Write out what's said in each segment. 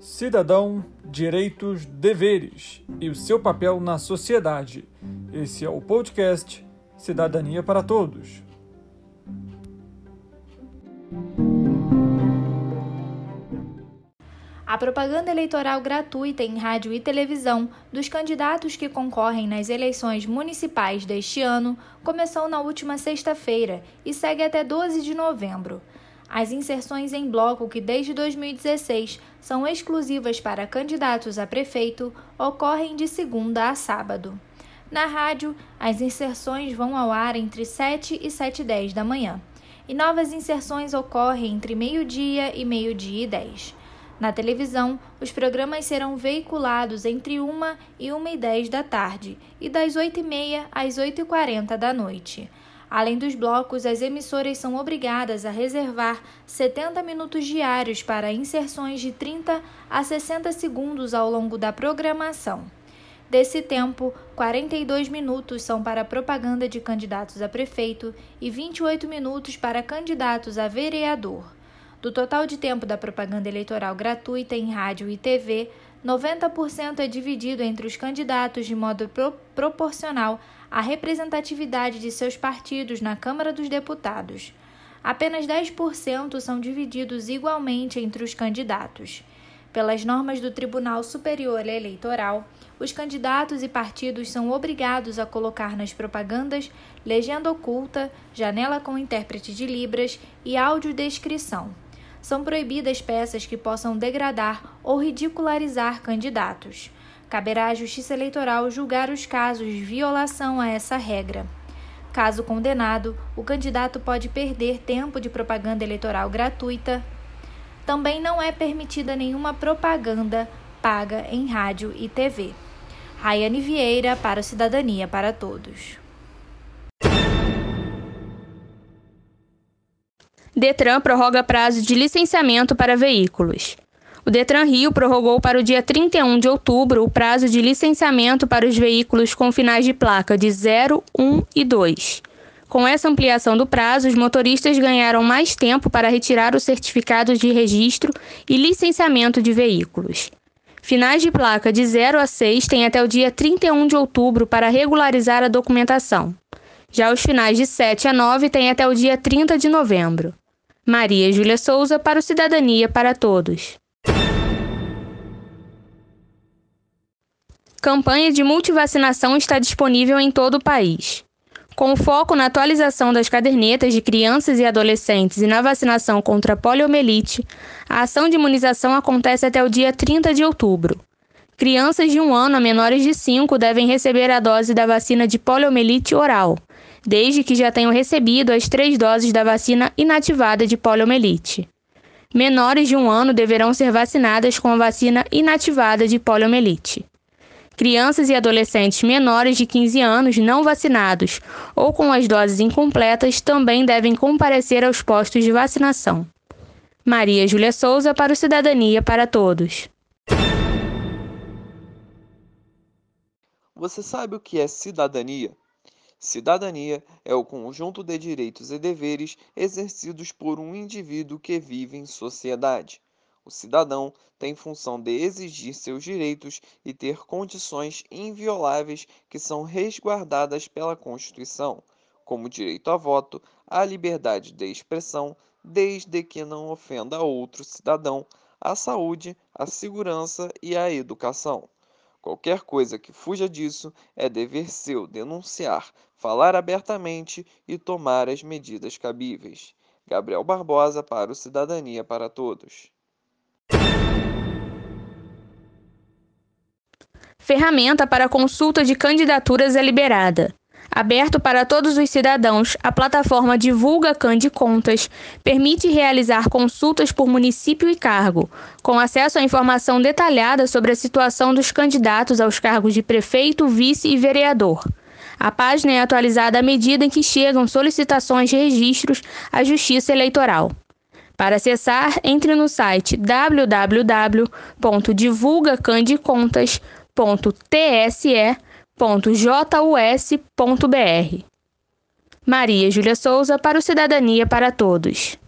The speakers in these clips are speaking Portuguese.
Cidadão, direitos, deveres e o seu papel na sociedade. Esse é o podcast Cidadania para Todos. A propaganda eleitoral gratuita em rádio e televisão dos candidatos que concorrem nas eleições municipais deste ano começou na última sexta-feira e segue até 12 de novembro. As inserções em bloco, que desde 2016 são exclusivas para candidatos a prefeito, ocorrem de segunda a sábado. Na rádio, as inserções vão ao ar entre 7 e 7h10 da manhã, e novas inserções ocorrem entre meio-dia e meio-dia e 10. Na televisão, os programas serão veiculados entre 1 e 1 e 10 da tarde e das 8 e meia às 8 e 40 da noite. Além dos blocos, as emissoras são obrigadas a reservar 70 minutos diários para inserções de 30 a 60 segundos ao longo da programação. Desse tempo, 42 minutos são para propaganda de candidatos a prefeito e 28 minutos para candidatos a vereador. Do total de tempo da propaganda eleitoral gratuita em rádio e TV, 90% é dividido entre os candidatos de modo pro proporcional à representatividade de seus partidos na Câmara dos Deputados. Apenas 10% são divididos igualmente entre os candidatos. Pelas normas do Tribunal Superior Eleitoral, os candidatos e partidos são obrigados a colocar nas propagandas legenda oculta, janela com intérprete de Libras e audiodescrição são proibidas peças que possam degradar ou ridicularizar candidatos. Caberá à Justiça Eleitoral julgar os casos de violação a essa regra. Caso condenado, o candidato pode perder tempo de propaganda eleitoral gratuita. Também não é permitida nenhuma propaganda paga em rádio e TV. Rayane Vieira para Cidadania para Todos. Detran prorroga prazo de licenciamento para veículos. O Detran Rio prorrogou para o dia 31 de outubro o prazo de licenciamento para os veículos com finais de placa de 0, 1 e 2. Com essa ampliação do prazo, os motoristas ganharam mais tempo para retirar os certificados de registro e licenciamento de veículos. Finais de placa de 0 a 6 têm até o dia 31 de outubro para regularizar a documentação. Já os finais de 7 a 9 têm até o dia 30 de novembro. Maria Júlia Souza para o Cidadania para Todos. Campanha de multivacinação está disponível em todo o país. Com foco na atualização das cadernetas de crianças e adolescentes e na vacinação contra a poliomielite, a ação de imunização acontece até o dia 30 de outubro. Crianças de um ano a menores de 5 devem receber a dose da vacina de poliomielite oral, desde que já tenham recebido as três doses da vacina inativada de poliomielite. Menores de um ano deverão ser vacinadas com a vacina inativada de poliomielite. Crianças e adolescentes menores de 15 anos não vacinados ou com as doses incompletas também devem comparecer aos postos de vacinação. Maria Júlia Souza para o Cidadania para Todos. Você sabe o que é cidadania? Cidadania é o conjunto de direitos e deveres exercidos por um indivíduo que vive em sociedade. O cidadão tem função de exigir seus direitos e ter condições invioláveis que são resguardadas pela Constituição, como direito a voto, a liberdade de expressão, desde que não ofenda outro cidadão, a saúde, a segurança e a educação. Qualquer coisa que fuja disso é dever seu denunciar, falar abertamente e tomar as medidas cabíveis. Gabriel Barbosa para o Cidadania para Todos. Ferramenta para consulta de candidaturas é liberada. Aberto para todos os cidadãos, a plataforma Divulga Cande Contas permite realizar consultas por município e cargo, com acesso à informação detalhada sobre a situação dos candidatos aos cargos de prefeito, vice e vereador. A página é atualizada à medida em que chegam solicitações de registros à Justiça Eleitoral. Para acessar, entre no site www.divulgacandecontas.tse.com www.jus.br. Maria Júlia Souza para o Cidadania para Todos.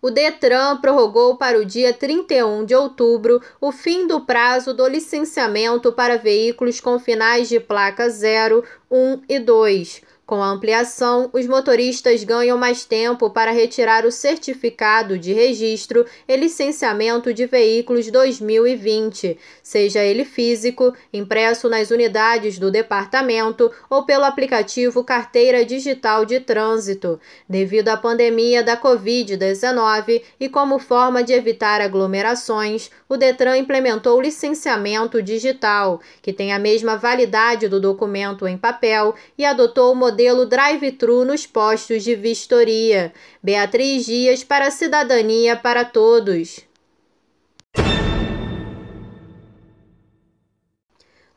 o Detran prorrogou para o dia 31 de outubro o fim do prazo do licenciamento para veículos com finais de placa 0, 1 e 2 com a ampliação, os motoristas ganham mais tempo para retirar o certificado de registro e licenciamento de veículos 2020, seja ele físico, impresso nas unidades do departamento ou pelo aplicativo Carteira Digital de Trânsito. Devido à pandemia da Covid-19 e como forma de evitar aglomerações, o Detran implementou o licenciamento digital, que tem a mesma validade do documento em papel, e adotou o modelo modelo drive-thru nos postos de vistoria. Beatriz Dias para Cidadania para Todos.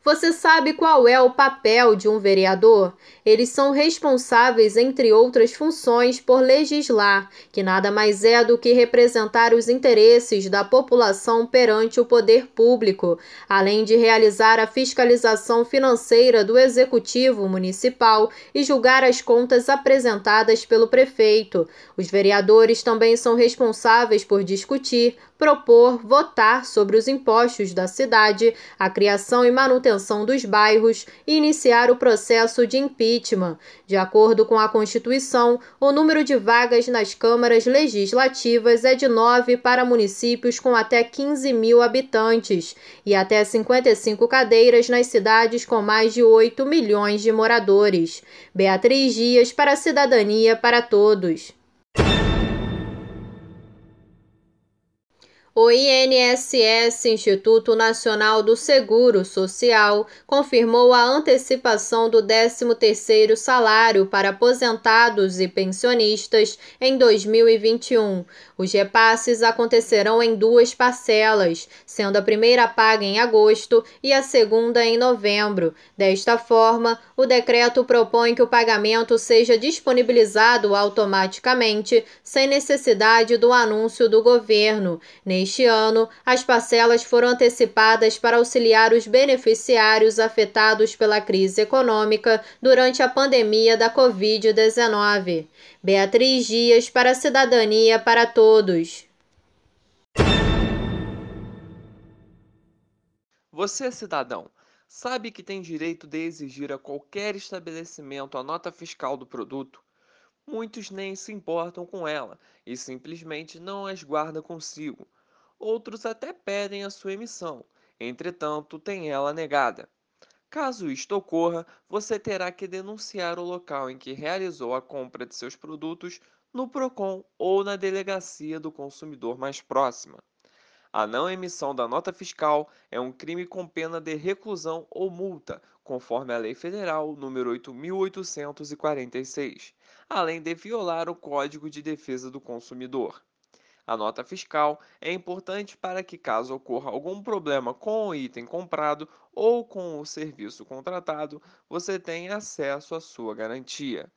Você sabe qual é o papel de um vereador? Eles são responsáveis, entre outras funções, por legislar, que nada mais é do que representar os interesses da população perante o poder público, além de realizar a fiscalização financeira do executivo municipal e julgar as contas apresentadas pelo prefeito. Os vereadores também são responsáveis por discutir, propor, votar sobre os impostos da cidade, a criação e manutenção dos bairros e iniciar o processo de impeachment. De acordo com a Constituição, o número de vagas nas câmaras legislativas é de nove para municípios com até 15 mil habitantes e até 55 cadeiras nas cidades com mais de 8 milhões de moradores. Beatriz Dias para a Cidadania para Todos. O INSS, Instituto Nacional do Seguro Social, confirmou a antecipação do 13º salário para aposentados e pensionistas em 2021. Os repasses acontecerão em duas parcelas, sendo a primeira paga em agosto e a segunda em novembro. Desta forma, o decreto propõe que o pagamento seja disponibilizado automaticamente, sem necessidade do anúncio do governo. Neste ano, as parcelas foram antecipadas para auxiliar os beneficiários afetados pela crise econômica durante a pandemia da Covid-19. Beatriz Dias para a Cidadania para Todos. Você, cidadão, sabe que tem direito de exigir a qualquer estabelecimento a nota fiscal do produto? Muitos nem se importam com ela e simplesmente não as guardam consigo. Outros até pedem a sua emissão, entretanto, tem ela negada. Caso isto ocorra, você terá que denunciar o local em que realizou a compra de seus produtos no PROCON ou na delegacia do consumidor mais próxima. A não emissão da nota fiscal é um crime com pena de reclusão ou multa, conforme a Lei Federal nº 8846, além de violar o Código de Defesa do Consumidor. A nota fiscal é importante para que, caso ocorra algum problema com o item comprado ou com o serviço contratado, você tenha acesso à sua garantia.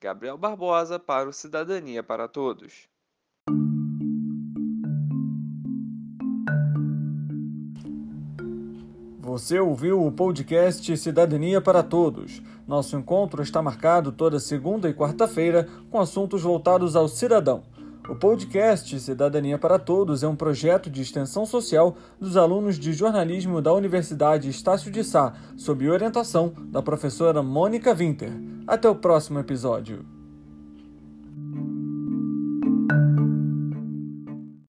Gabriel Barbosa para o Cidadania para Todos. Você ouviu o podcast Cidadania para Todos. Nosso encontro está marcado toda segunda e quarta-feira com assuntos voltados ao cidadão. O podcast Cidadania para Todos é um projeto de extensão social dos alunos de jornalismo da Universidade Estácio de Sá, sob orientação da professora Mônica Winter. Até o próximo episódio.